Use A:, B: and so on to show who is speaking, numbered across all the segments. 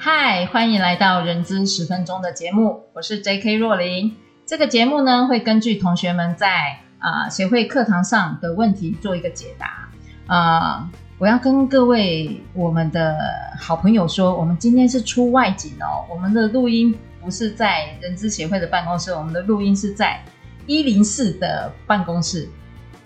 A: 嗨，欢迎来到人资十分钟的节目，我是 J.K. 若琳。这个节目呢，会根据同学们在啊、协会课堂上的问题做一个解答。啊、我要跟各位我们的好朋友说，我们今天是出外景哦，我们的录音不是在人资协会的办公室，我们的录音是在一零四的办公室，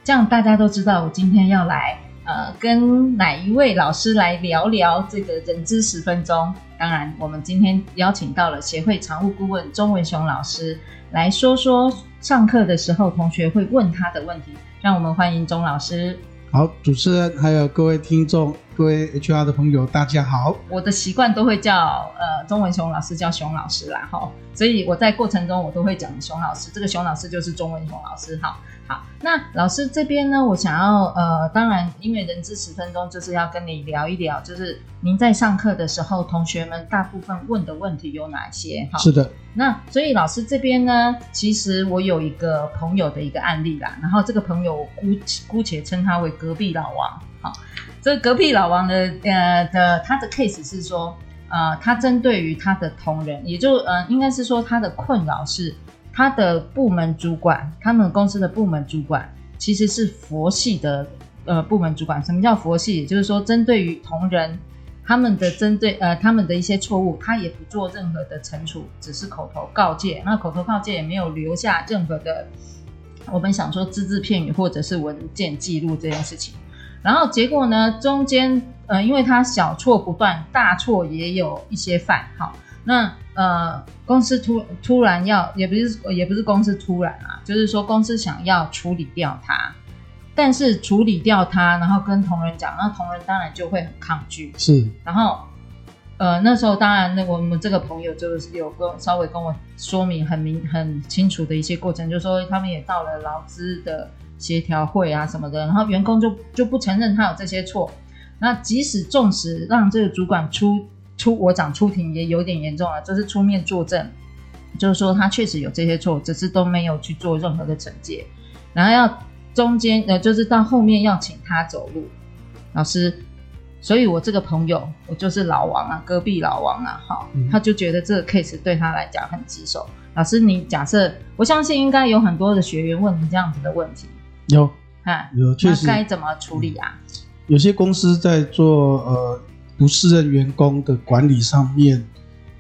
A: 这样大家都知道我今天要来。呃，跟哪一位老师来聊聊这个人资十分钟？当然，我们今天邀请到了协会常务顾问钟文雄老师来说说上课的时候同学会问他的问题。让我们欢迎钟老师。
B: 好，主持人还有各位听众、各位 HR 的朋友，大家好。
A: 我的习惯都会叫呃钟文雄老师叫熊老师啦，哈，所以我在过程中我都会讲熊老师。这个熊老师就是钟文雄老师，哈。好，那老师这边呢，我想要呃，当然，因为人资十分钟就是要跟你聊一聊，就是您在上课的时候，同学们大部分问的问题有哪些？哈，
B: 是的。
A: 那所以老师这边呢，其实我有一个朋友的一个案例啦，然后这个朋友姑姑且称他为隔壁老王。好，这隔壁老王的呃的他的 case 是说，呃，他针对于他的同仁，也就呃，应该是说他的困扰是。他的部门主管，他们公司的部门主管其实是佛系的呃部门主管。什么叫佛系？也就是说，针对于同仁他们的针对呃他们的一些错误，他也不做任何的惩处，只是口头告诫。那口头告诫也没有留下任何的我们想说只字片语或者是文件记录这件事情。然后结果呢，中间呃因为他小错不断，大错也有一些犯。好，那。呃，公司突突然要，也不是也不是公司突然啊，就是说公司想要处理掉他，但是处理掉他，然后跟同仁讲，那同仁当然就会很抗拒。
B: 是，然
A: 后呃那时候当然那我们这个朋友就是有跟稍微跟我说明很明很清楚的一些过程，就是说他们也到了劳资的协调会啊什么的，然后员工就就不承认他有这些错，那即使纵使让这个主管出。出我长出庭也有点严重了，就是出面作证，就是说他确实有这些错，只是都没有去做任何的惩戒，然后要中间呃，就是到后面要请他走路，老师，所以我这个朋友，我就是老王啊，隔壁老王啊，哈，他就觉得这个 case 对他来讲很棘手。老师，你假设，我相信应该有很多的学员问你这样子的问题，
B: 有
A: 啊，
B: 有，确实，
A: 那该怎么处理啊？
B: 有些公司在做呃。不适任员工的管理上面，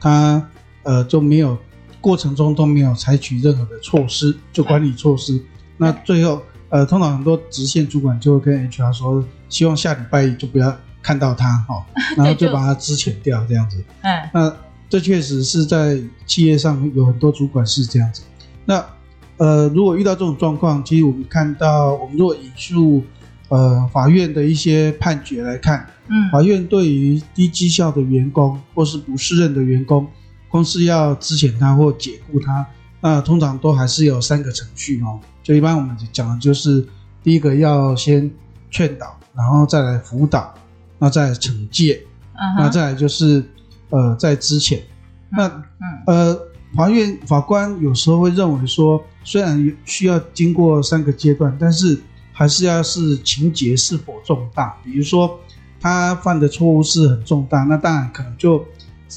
B: 他呃就没有过程中都没有采取任何的措施，就管理措施。那最后呃，通常很多直线主管就会跟 HR 说，希望下礼拜就不要看到他哈，然后就把他资遣掉这样子。嗯，那这确实是在企业上有很多主管是这样子。那呃，如果遇到这种状况，其实我们看到，我们如果引述。呃，法院的一些判决来看，嗯，法院对于低绩效的员工或是不适任的员工，公司要资遣他或解雇他，那通常都还是有三个程序哦。就一般我们讲的就是，第一个要先劝导，然后再来辅导，那再来惩戒，嗯，那再来就是呃在之前。那嗯呃，法院法官有时候会认为说，虽然需要经过三个阶段，但是还是要是情节是否重大，比如说他犯的错误是很重大，那当然可能就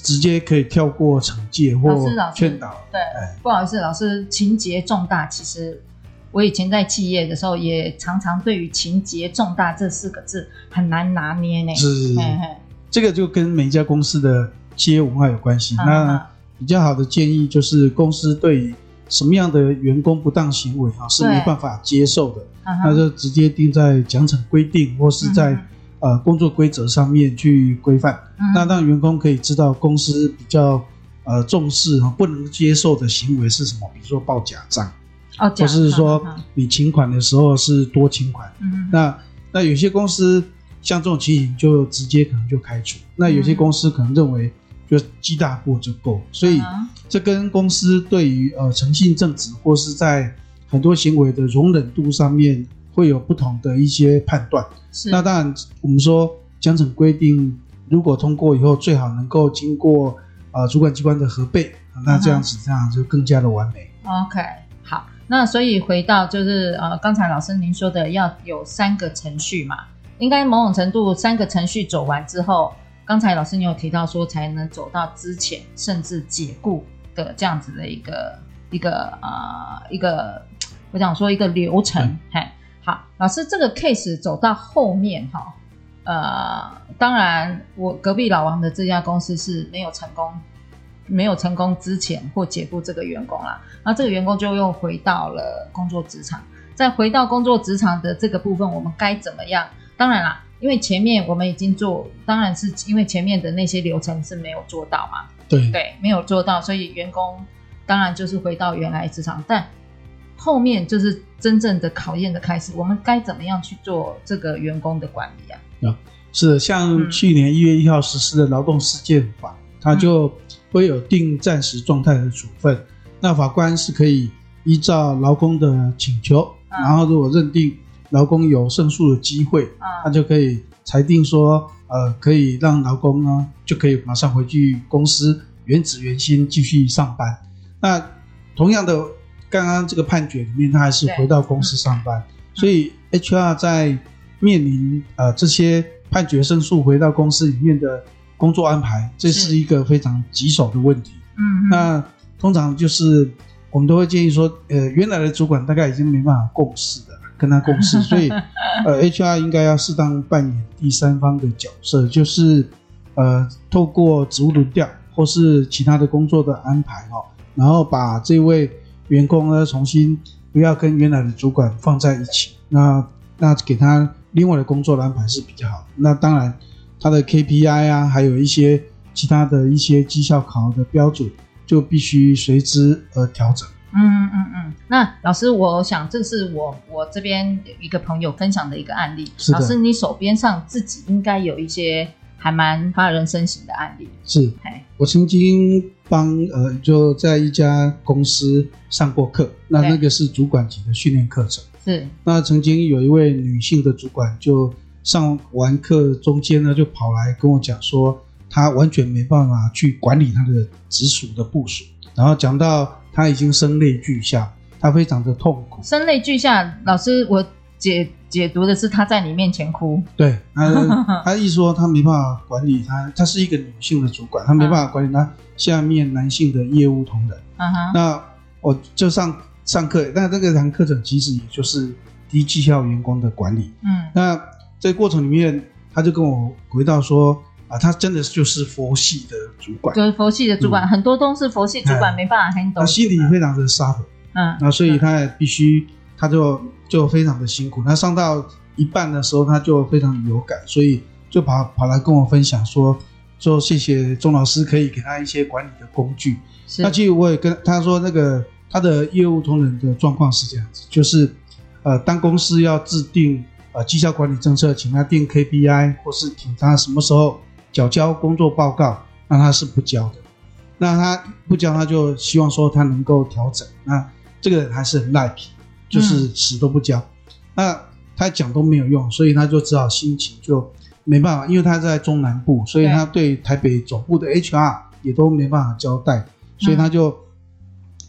B: 直接可以跳过惩戒或劝导。
A: 对，不好意思，老师，情节重大，其实我以前在企业的时候也常常对于情节重大这四个字很难拿捏呢。
B: 是，是，是，这个就跟每一家公司的企业文化有关系。嗯、那比较好的建议就是公司对于什么样的员工不当行为啊是没办法接受的。那就直接定在奖惩规定，或是在、嗯、呃工作规则上面去规范、嗯。那让员工可以知道公司比较呃重视和不能接受的行为是什么，比如说报假账，
A: 哦，
B: 或是说你请款的时候是多请款。
A: 嗯，
B: 那那有些公司像这种情形就直接可能就开除。那有些公司可能认为就记大过就够，所以这跟公司对于呃诚信正直或是在很多行为的容忍度上面会有不同的一些判断。
A: 是。
B: 那当然我们说奖惩规定如果通过以后，最好能够经过呃主管机关的核备，那这样子这样就更加的完美。
A: OK。好，那所以回到就是呃，刚才老师您说的要有三个程序嘛，应该某种程度三个程序走完之后，刚才老师你有提到说才能走到之前甚至解雇的这样子的一个一个呃一个，我想说一个流程。嘿，好，老师这个 case 走到后面哈，呃，当然我隔壁老王的这家公司是没有成功。没有成功之前或解雇这个员工啦，那这个员工就又回到了工作职场。再回到工作职场的这个部分，我们该怎么样？当然啦，因为前面我们已经做，当然是因为前面的那些流程是没有做到嘛。
B: 对
A: 对，没有做到，所以员工当然就是回到原来职场。但后面就是真正的考验的开始，我们该怎么样去做这个员工的管理啊？
B: 啊，是像去年一月一号实施的劳动事件法，它、嗯、就。会有定暂时状态的处分，那法官是可以依照劳工的请求，嗯、然后如果认定劳工有胜诉的机会，嗯、他就可以裁定说，呃，可以让劳工呢就可以马上回去公司原职原薪继续上班。那同样的，刚刚这个判决里面，他还是回到公司上班，嗯、所以 HR 在面临呃这些判决胜诉回到公司里面的。工作安排，这是一个非常棘手的问题。
A: 嗯，
B: 那通常就是我们都会建议说，呃，原来的主管大概已经没办法共事了，跟他共事，所以呃，HR 应该要适当扮演第三方的角色，就是呃，透过职务轮调或是其他的工作的安排哦，然后把这位员工呢重新不要跟原来的主管放在一起，那那给他另外的工作的安排是比较好的。那当然。他的 KPI 啊，还有一些其他的一些绩效考核的标准，就必须随之而调整。
A: 嗯嗯嗯。那老师，我想这是我我这边一个朋友分享的一个案例。老师，你手边上自己应该有一些还蛮发人深省的案例。
B: 是。我曾经帮呃就在一家公司上过课，那那个是主管级的训练课程。
A: 是。那
B: 曾经有一位女性的主管就。上完课中间呢，就跑来跟我讲说，她完全没办法去管理她的直属的部署，然后讲到她已经声泪俱下，她非常的痛苦。
A: 声泪俱下，老师，我解解读的是他在你面前哭。
B: 对，他 他一说他没办法管理他，他是一个女性的主管，他没办法管理他下面男性的业务同仁。
A: 嗯哼。
B: 那我就上上课，那这个堂课程其实也就是低绩效员工的管理。
A: 嗯。
B: 那。在过程里面，他就跟我回到说啊，他真的就是佛系的主管，
A: 就是佛系的主管，嗯、很多都是佛系主管没办法 handle。他
B: 心里非常的 suffer，
A: 嗯，
B: 那所以他也必须，他就就非常的辛苦。他上到一半的时候，他就非常有感，所以就跑跑来跟我分享说，说谢谢钟老师可以给他一些管理的工具。
A: 是
B: 那其实我也跟他说，那个他的业务同仁的状况是这样子，就是呃，当公司要制定。呃，绩效管理政策，请他定 KPI，或是请他什么时候缴交工作报告，那他是不交的。那他不交，他就希望说他能够调整。那这个人还是很赖皮，就是死都不交。嗯、那他讲都没有用，所以他就只好心情就没办法，因为他在中南部，所以他对台北总部的 HR 也都没办法交代，所以他就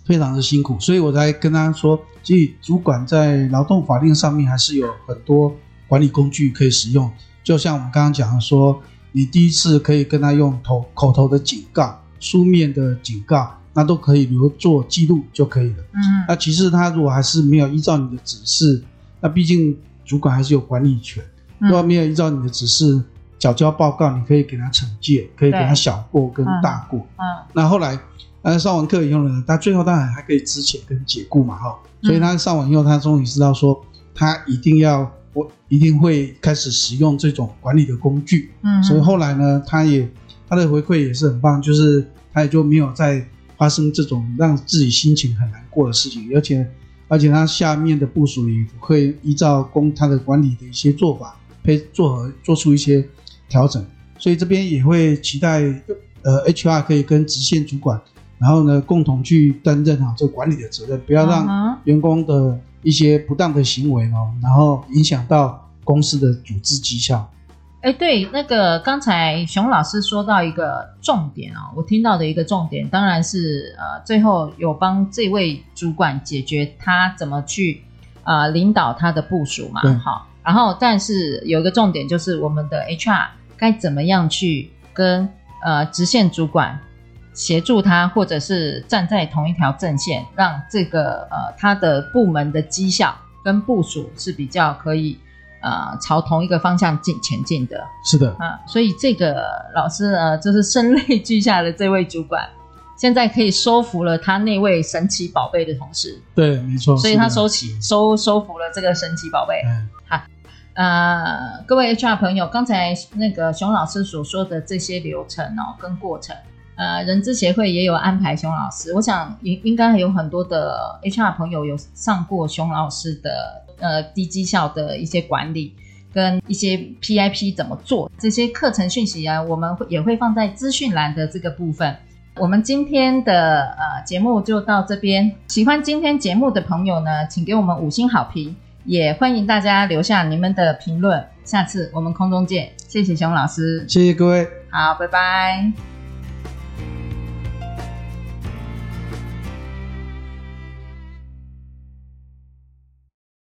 B: 非常的辛苦。所以我才跟他说。其实，主管在劳动法令上面还是有很多管理工具可以使用。就像我们刚刚讲的说，你第一次可以跟他用头口头的警告、书面的警告，那都可以留做记录就可以了。
A: 嗯，
B: 那其实他如果还是没有依照你的指示，那毕竟主管还是有管理权。如果没有依照你的指示缴交报告，你可以给他惩戒，可以给他小过跟大过。
A: 嗯，嗯，
B: 那后来。他上完课以后呢，他最后当然还可以资遣跟解雇嘛，哈，所以他上完以后，他终于知道说，他一定要，我一定会开始使用这种管理的工具，
A: 嗯，
B: 所以后来呢，他也他的回馈也是很棒，就是他也就没有再发生这种让自己心情很难过的事情，而且而且他下面的部署也会依照公他的管理的一些做法，配做和做出一些调整。所以这边也会期待，呃，HR 可以跟直线主管，然后呢，共同去担任好这个管理的责任，不要让员工的一些不当的行为哦，然后影响到公司的组织绩效。
A: 哎，对，那个刚才熊老师说到一个重点哦，我听到的一个重点，当然是呃，最后有帮这位主管解决他怎么去啊、呃、领导他的部署嘛，好，然后但是有一个重点就是我们的 HR 该怎么样去跟呃直线主管协助他，或者是站在同一条阵线，让这个呃他的部门的绩效跟部署是比较可以。呃，朝同一个方向进前进的，
B: 是的，
A: 啊，所以这个老师呢，就是声泪俱下的这位主管，现在可以收服了他那位神奇宝贝的同事，
B: 对，没错，
A: 所以他收起收收服了这个神奇宝贝。嗯，好，呃，各位 HR 朋友，刚才那个熊老师所说的这些流程哦，跟过程，呃，人资协会也有安排熊老师，我想应应该还有很多的 HR 朋友有上过熊老师的。呃，低绩效的一些管理跟一些 PIP 怎么做这些课程讯息啊，我们会也会放在资讯栏的这个部分。我们今天的呃节目就到这边，喜欢今天节目的朋友呢，请给我们五星好评，也欢迎大家留下你们的评论。下次我们空中见，谢谢熊老师，
B: 谢谢各位，
A: 好，拜拜。